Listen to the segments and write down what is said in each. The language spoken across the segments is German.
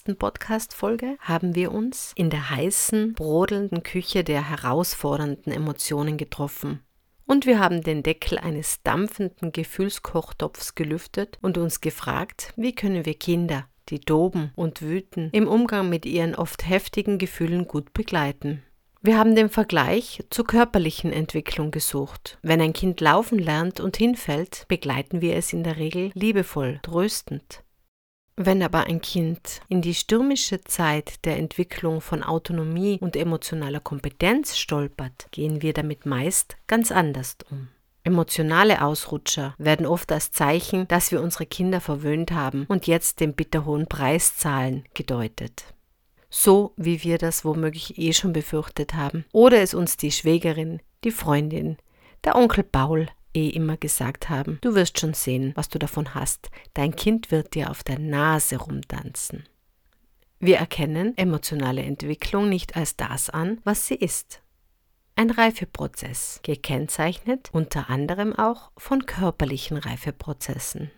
Letzten Podcast-Folge haben wir uns in der heißen, brodelnden Küche der herausfordernden Emotionen getroffen. Und wir haben den Deckel eines dampfenden Gefühlskochtopfs gelüftet und uns gefragt, wie können wir Kinder, die toben und wüten, im Umgang mit ihren oft heftigen Gefühlen gut begleiten. Wir haben den Vergleich zur körperlichen Entwicklung gesucht. Wenn ein Kind laufen lernt und hinfällt, begleiten wir es in der Regel liebevoll, tröstend. Wenn aber ein Kind in die stürmische Zeit der Entwicklung von Autonomie und emotionaler Kompetenz stolpert, gehen wir damit meist ganz anders um. Emotionale Ausrutscher werden oft als Zeichen, dass wir unsere Kinder verwöhnt haben und jetzt den bitterhohen Preis zahlen, gedeutet. So wie wir das womöglich eh schon befürchtet haben. Oder es uns die Schwägerin, die Freundin, der Onkel Paul, eh immer gesagt haben, du wirst schon sehen, was du davon hast, dein Kind wird dir auf der Nase rumtanzen. Wir erkennen emotionale Entwicklung nicht als das an, was sie ist. Ein Reifeprozess, gekennzeichnet unter anderem auch von körperlichen Reifeprozessen.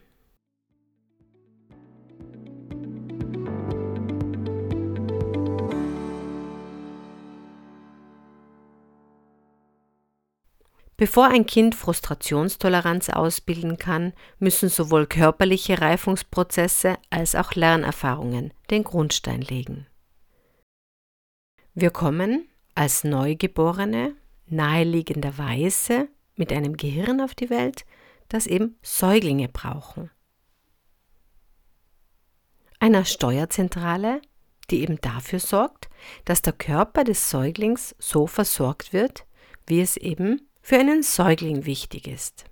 Bevor ein Kind Frustrationstoleranz ausbilden kann, müssen sowohl körperliche Reifungsprozesse als auch Lernerfahrungen den Grundstein legen. Wir kommen als Neugeborene naheliegenderweise mit einem Gehirn auf die Welt, das eben Säuglinge brauchen. Einer Steuerzentrale, die eben dafür sorgt, dass der Körper des Säuglings so versorgt wird, wie es eben für einen Säugling wichtig ist.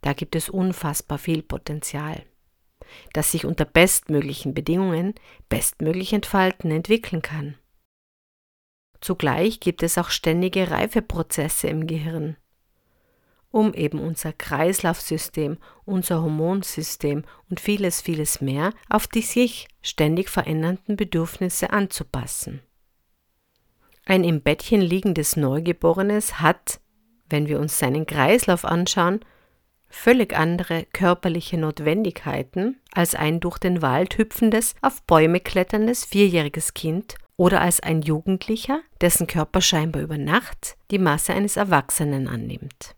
Da gibt es unfassbar viel Potenzial, das sich unter bestmöglichen Bedingungen bestmöglich entfalten, entwickeln kann. Zugleich gibt es auch ständige Reifeprozesse im Gehirn, um eben unser Kreislaufsystem, unser Hormonsystem und vieles, vieles mehr auf die sich ständig verändernden Bedürfnisse anzupassen. Ein im Bettchen liegendes Neugeborenes hat, wenn wir uns seinen Kreislauf anschauen, völlig andere körperliche Notwendigkeiten als ein durch den Wald hüpfendes, auf Bäume kletterndes vierjähriges Kind oder als ein Jugendlicher, dessen Körper scheinbar über Nacht die Masse eines Erwachsenen annimmt.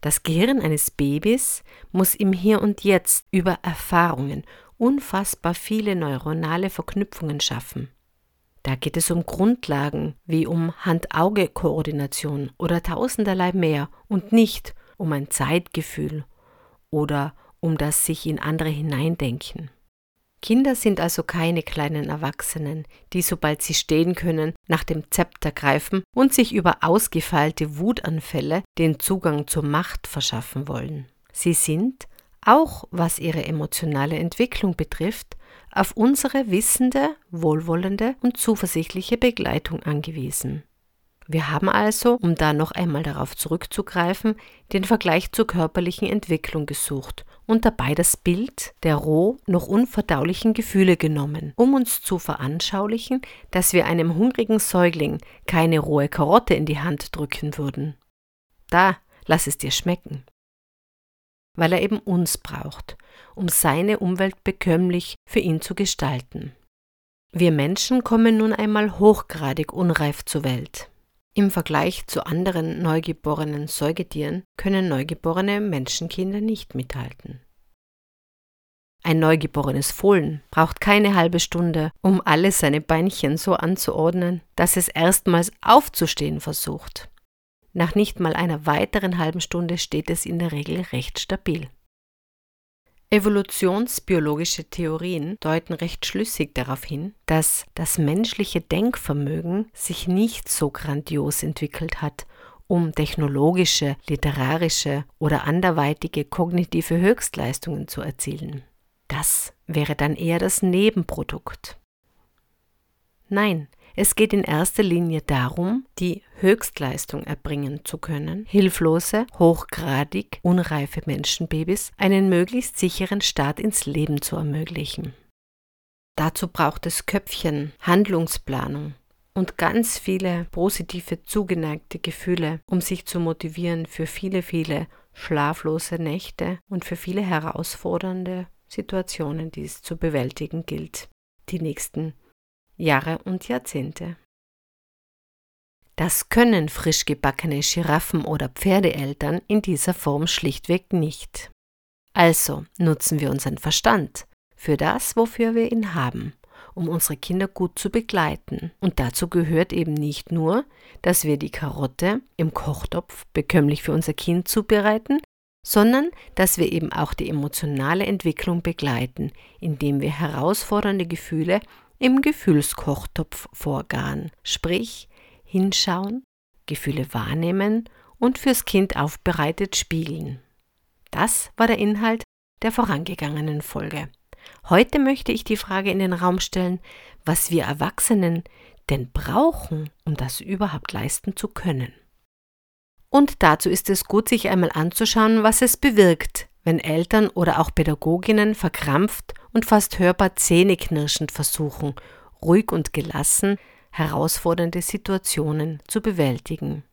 Das Gehirn eines Babys muss im Hier und Jetzt über Erfahrungen unfassbar viele neuronale Verknüpfungen schaffen. Da geht es um Grundlagen wie um Hand-Auge-Koordination oder tausenderlei mehr und nicht um ein Zeitgefühl oder um das sich in andere hineindenken. Kinder sind also keine kleinen Erwachsenen, die sobald sie stehen können, nach dem Zepter greifen und sich über ausgefeilte Wutanfälle den Zugang zur Macht verschaffen wollen. Sie sind, auch was ihre emotionale Entwicklung betrifft, auf unsere wissende, wohlwollende und zuversichtliche Begleitung angewiesen. Wir haben also, um da noch einmal darauf zurückzugreifen, den Vergleich zur körperlichen Entwicklung gesucht und dabei das Bild der roh noch unverdaulichen Gefühle genommen, um uns zu veranschaulichen, dass wir einem hungrigen Säugling keine rohe Karotte in die Hand drücken würden. Da, lass es dir schmecken weil er eben uns braucht, um seine Umwelt bekömmlich für ihn zu gestalten. Wir Menschen kommen nun einmal hochgradig unreif zur Welt. Im Vergleich zu anderen neugeborenen Säugetieren können neugeborene Menschenkinder nicht mithalten. Ein neugeborenes Fohlen braucht keine halbe Stunde, um alle seine Beinchen so anzuordnen, dass es erstmals aufzustehen versucht. Nach nicht mal einer weiteren halben Stunde steht es in der Regel recht stabil. Evolutionsbiologische Theorien deuten recht schlüssig darauf hin, dass das menschliche Denkvermögen sich nicht so grandios entwickelt hat, um technologische, literarische oder anderweitige kognitive Höchstleistungen zu erzielen. Das wäre dann eher das Nebenprodukt. Nein, es geht in erster Linie darum, die Höchstleistung erbringen zu können, hilflose, hochgradig unreife Menschenbabys einen möglichst sicheren Start ins Leben zu ermöglichen. Dazu braucht es Köpfchen, Handlungsplanung und ganz viele positive, zugeneigte Gefühle, um sich zu motivieren für viele, viele schlaflose Nächte und für viele herausfordernde Situationen, die es zu bewältigen gilt, die nächsten Jahre und Jahrzehnte. Das können frisch gebackene Giraffen oder Pferdeeltern in dieser Form schlichtweg nicht. Also nutzen wir unseren Verstand für das, wofür wir ihn haben, um unsere Kinder gut zu begleiten. Und dazu gehört eben nicht nur, dass wir die Karotte im Kochtopf bekömmlich für unser Kind zubereiten, sondern dass wir eben auch die emotionale Entwicklung begleiten, indem wir herausfordernde Gefühle im Gefühlskochtopf vorgaren, sprich hinschauen, Gefühle wahrnehmen und fürs Kind aufbereitet spiegeln. Das war der Inhalt der vorangegangenen Folge. Heute möchte ich die Frage in den Raum stellen, was wir Erwachsenen denn brauchen, um das überhaupt leisten zu können. Und dazu ist es gut, sich einmal anzuschauen, was es bewirkt, wenn Eltern oder auch Pädagoginnen verkrampft und fast hörbar zähneknirschend versuchen, ruhig und gelassen herausfordernde Situationen zu bewältigen.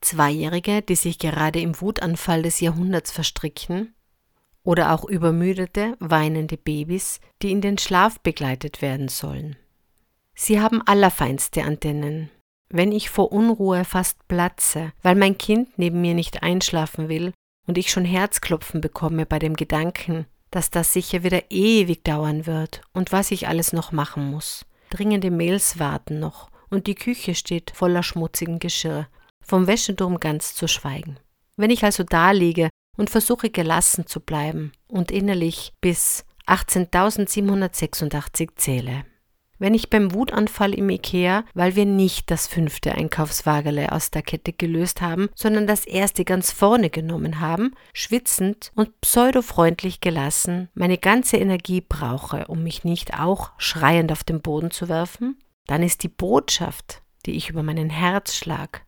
Zweijährige, die sich gerade im Wutanfall des Jahrhunderts verstricken, oder auch übermüdete, weinende Babys, die in den Schlaf begleitet werden sollen. Sie haben allerfeinste Antennen. Wenn ich vor Unruhe fast platze, weil mein Kind neben mir nicht einschlafen will und ich schon Herzklopfen bekomme bei dem Gedanken, dass das sicher wieder ewig dauern wird und was ich alles noch machen muss. Dringende Mails warten noch und die Küche steht voller schmutzigen Geschirr, vom Wäscheturm ganz zu schweigen. Wenn ich also da liege und versuche gelassen zu bleiben und innerlich bis 18.786 zähle. Wenn ich beim Wutanfall im Ikea, weil wir nicht das fünfte Einkaufswagele aus der Kette gelöst haben, sondern das erste ganz vorne genommen haben, schwitzend und pseudofreundlich gelassen, meine ganze Energie brauche, um mich nicht auch schreiend auf den Boden zu werfen, dann ist die Botschaft, die ich über meinen Herzschlag,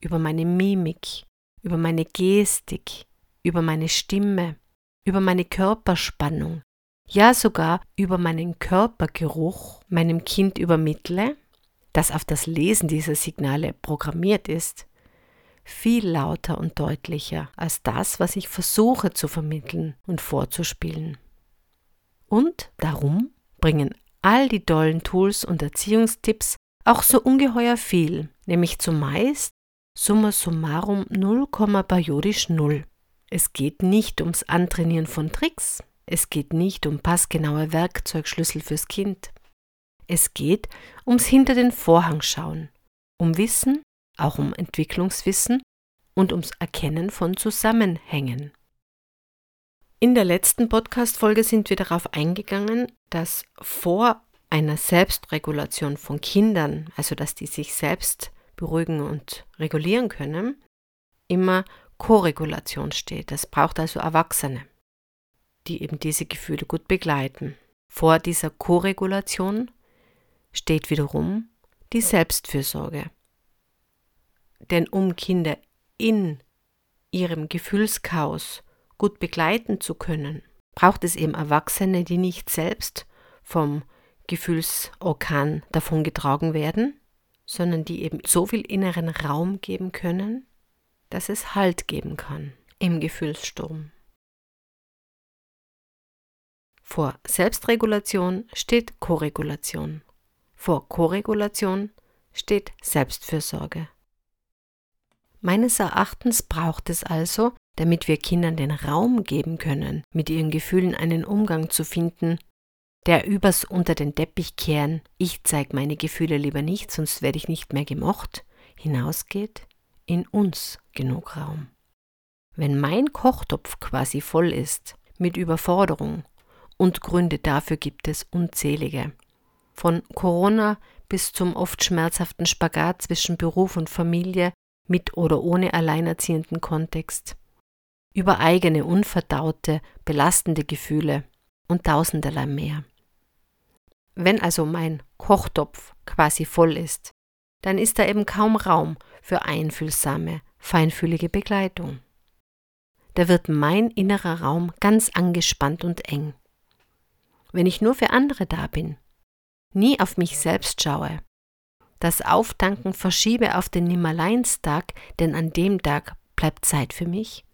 über meine Mimik, über meine Gestik, über meine Stimme, über meine Körperspannung, ja sogar über meinen Körpergeruch meinem Kind übermittle, das auf das Lesen dieser Signale programmiert ist, viel lauter und deutlicher als das, was ich versuche zu vermitteln und vorzuspielen. Und darum bringen all die tollen Tools und Erziehungstipps auch so ungeheuer viel, nämlich zumeist summa summarum 0, periodisch 0. Es geht nicht ums Antrainieren von Tricks, es geht nicht um passgenaue Werkzeugschlüssel fürs Kind. Es geht ums Hinter den Vorhang schauen, um Wissen, auch um Entwicklungswissen und ums Erkennen von Zusammenhängen. In der letzten Podcast-Folge sind wir darauf eingegangen, dass vor einer Selbstregulation von Kindern, also dass die sich selbst beruhigen und regulieren können, immer Koregulation steht. Das braucht also Erwachsene die eben diese Gefühle gut begleiten. Vor dieser Koregulation steht wiederum die Selbstfürsorge. Denn um Kinder in ihrem Gefühlschaos gut begleiten zu können, braucht es eben Erwachsene, die nicht selbst vom Gefühlsorkan davongetragen werden, sondern die eben so viel inneren Raum geben können, dass es Halt geben kann im Gefühlssturm. Vor Selbstregulation steht Koregulation. Vor Koregulation steht Selbstfürsorge. Meines Erachtens braucht es also, damit wir Kindern den Raum geben können, mit ihren Gefühlen einen Umgang zu finden, der übers unter den Teppich kehren, ich zeig meine Gefühle lieber nicht, sonst werde ich nicht mehr gemocht, hinausgeht, in uns genug Raum. Wenn mein Kochtopf quasi voll ist mit Überforderung, und Gründe dafür gibt es unzählige. Von Corona bis zum oft schmerzhaften Spagat zwischen Beruf und Familie mit oder ohne alleinerziehenden Kontext. Über eigene, unverdaute, belastende Gefühle und tausenderlei mehr. Wenn also mein Kochtopf quasi voll ist, dann ist da eben kaum Raum für einfühlsame, feinfühlige Begleitung. Da wird mein innerer Raum ganz angespannt und eng. Wenn ich nur für andere da bin, nie auf mich selbst schaue, das Auftanken verschiebe auf den Nimmerleinstag, denn an dem Tag bleibt Zeit für mich,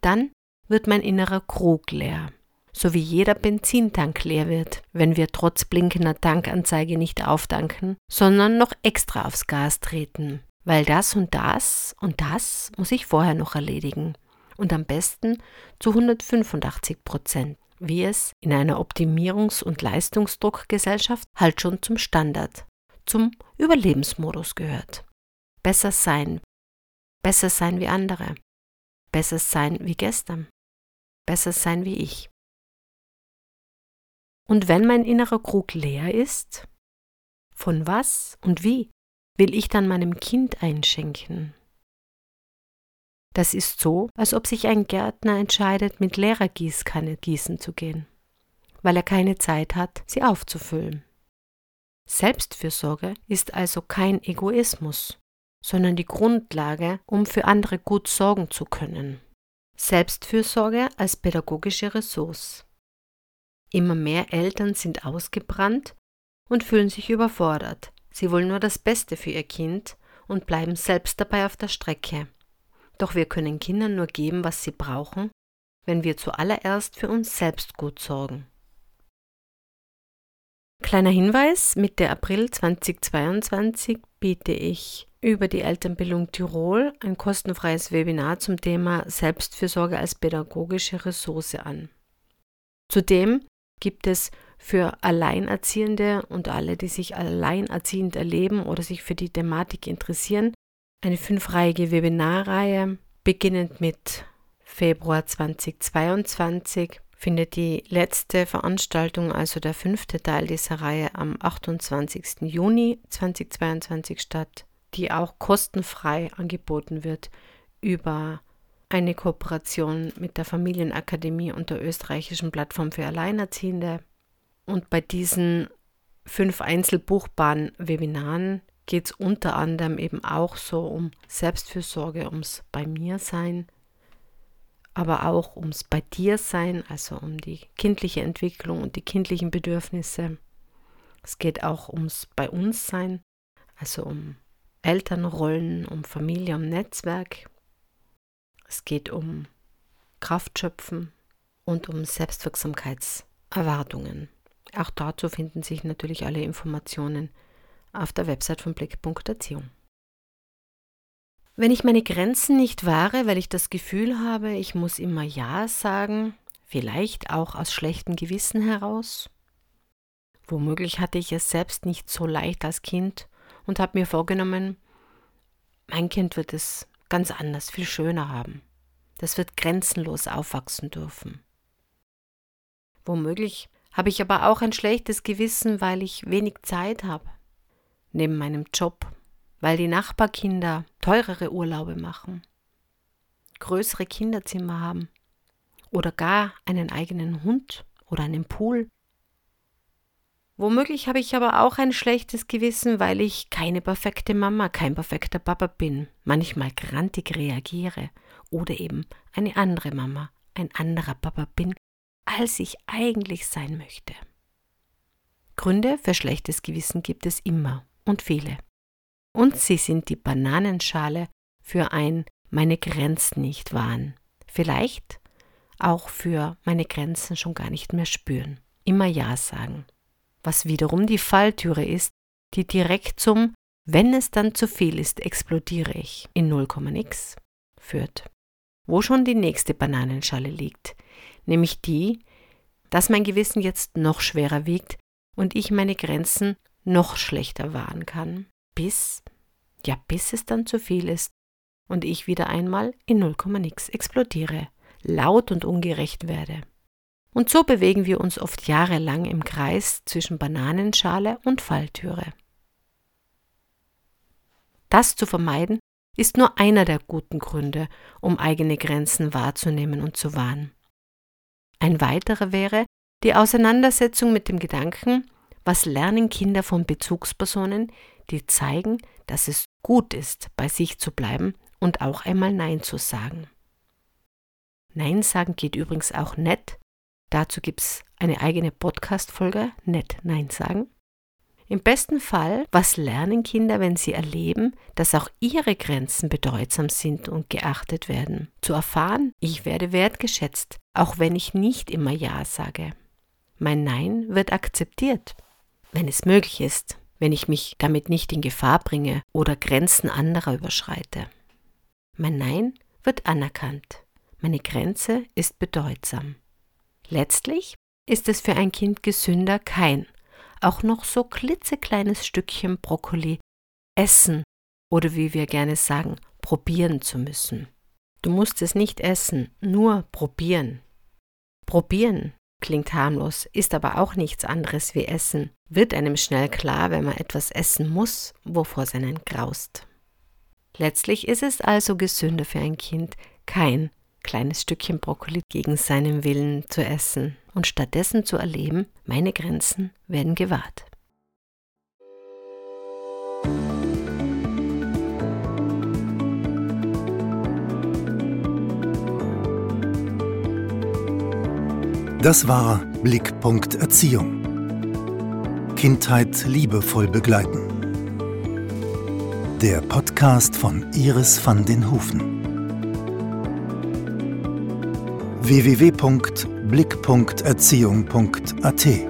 dann wird mein innerer Krug leer, so wie jeder Benzintank leer wird, wenn wir trotz blinkender Tankanzeige nicht auftanken, sondern noch extra aufs Gas treten, weil das und das und das muss ich vorher noch erledigen. Und am besten zu 185 Prozent, wie es in einer Optimierungs- und Leistungsdruckgesellschaft halt schon zum Standard, zum Überlebensmodus gehört. Besser sein, besser sein wie andere, besser sein wie gestern, besser sein wie ich. Und wenn mein innerer Krug leer ist, von was und wie will ich dann meinem Kind einschenken? Das ist so, als ob sich ein Gärtner entscheidet, mit leerer Gießkanne gießen zu gehen, weil er keine Zeit hat, sie aufzufüllen. Selbstfürsorge ist also kein Egoismus, sondern die Grundlage, um für andere gut sorgen zu können. Selbstfürsorge als pädagogische Ressource. Immer mehr Eltern sind ausgebrannt und fühlen sich überfordert. Sie wollen nur das Beste für ihr Kind und bleiben selbst dabei auf der Strecke. Doch wir können Kindern nur geben, was sie brauchen, wenn wir zuallererst für uns selbst gut sorgen. Kleiner Hinweis, Mitte April 2022 biete ich über die Elternbildung Tirol ein kostenfreies Webinar zum Thema Selbstfürsorge als pädagogische Ressource an. Zudem gibt es für Alleinerziehende und alle, die sich alleinerziehend erleben oder sich für die Thematik interessieren, eine fünfreihige Webinarreihe, beginnend mit Februar 2022 findet die letzte Veranstaltung, also der fünfte Teil dieser Reihe, am 28. Juni 2022 statt, die auch kostenfrei angeboten wird über eine Kooperation mit der Familienakademie und der österreichischen Plattform für Alleinerziehende. Und bei diesen fünf einzelbuchbaren Webinaren geht es unter anderem eben auch so um Selbstfürsorge, ums Bei mir sein, aber auch ums Bei dir sein, also um die kindliche Entwicklung und die kindlichen Bedürfnisse. Es geht auch ums Bei uns sein, also um Elternrollen, um Familie, um Netzwerk. Es geht um Kraftschöpfen und um Selbstwirksamkeitserwartungen. Auch dazu finden sich natürlich alle Informationen auf der Website von Blickpunkt-Erziehung. Wenn ich meine Grenzen nicht wahre, weil ich das Gefühl habe, ich muss immer Ja sagen, vielleicht auch aus schlechtem Gewissen heraus, womöglich hatte ich es selbst nicht so leicht als Kind und habe mir vorgenommen, mein Kind wird es ganz anders, viel schöner haben. Das wird grenzenlos aufwachsen dürfen. Womöglich habe ich aber auch ein schlechtes Gewissen, weil ich wenig Zeit habe, neben meinem Job, weil die Nachbarkinder teurere Urlaube machen, größere Kinderzimmer haben oder gar einen eigenen Hund oder einen Pool. Womöglich habe ich aber auch ein schlechtes Gewissen, weil ich keine perfekte Mama, kein perfekter Papa bin, manchmal grantig reagiere oder eben eine andere Mama, ein anderer Papa bin, als ich eigentlich sein möchte. Gründe für schlechtes Gewissen gibt es immer und viele. Und sie sind die Bananenschale für ein meine Grenzen nicht wahren. Vielleicht auch für meine Grenzen schon gar nicht mehr spüren. Immer Ja sagen. Was wiederum die Falltüre ist, die direkt zum wenn es dann zu viel ist, explodiere ich in 0, nix führt. Wo schon die nächste Bananenschale liegt, nämlich die, dass mein Gewissen jetzt noch schwerer wiegt und ich meine Grenzen noch schlechter wahren kann, bis, ja, bis es dann zu viel ist und ich wieder einmal in 0, nix explodiere, laut und ungerecht werde. Und so bewegen wir uns oft jahrelang im Kreis zwischen Bananenschale und Falltüre. Das zu vermeiden, ist nur einer der guten Gründe, um eigene Grenzen wahrzunehmen und zu wahren. Ein weiterer wäre die Auseinandersetzung mit dem Gedanken, Was lernen Kinder von Bezugspersonen, die zeigen, dass es gut ist, bei sich zu bleiben und auch einmal Nein zu sagen? Nein sagen geht übrigens auch nett. Dazu gibt es eine eigene Podcast-Folge, nett Nein sagen. Im besten Fall, was lernen Kinder, wenn sie erleben, dass auch ihre Grenzen bedeutsam sind und geachtet werden? Zu erfahren, ich werde wertgeschätzt, auch wenn ich nicht immer Ja sage. Mein Nein wird akzeptiert, wenn es möglich ist, wenn ich mich damit nicht in Gefahr bringe oder Grenzen anderer überschreite. Mein Nein wird anerkannt. Meine Grenze ist bedeutsam. Letztlich ist es für ein Kind gesünder, kein auch noch so klitzekleines Stückchen Brokkoli essen oder wie wir gerne sagen, probieren zu müssen. Du musst es nicht essen, nur probieren. Probieren klingt harmlos, ist aber auch nichts anderes wie Essen, wird einem schnell klar, wenn man etwas essen muss, wovor es einen graust. Letztlich ist es also gesünder für ein Kind, kein kleines Stückchen Brokkoli gegen seinen Willen zu essen und stattdessen zu erleben, meine Grenzen werden gewahrt. Das war Blickpunkt Erziehung. Kindheit liebevoll begleiten. Der Podcast von Iris van den Hufen. www.blick.erziehung.at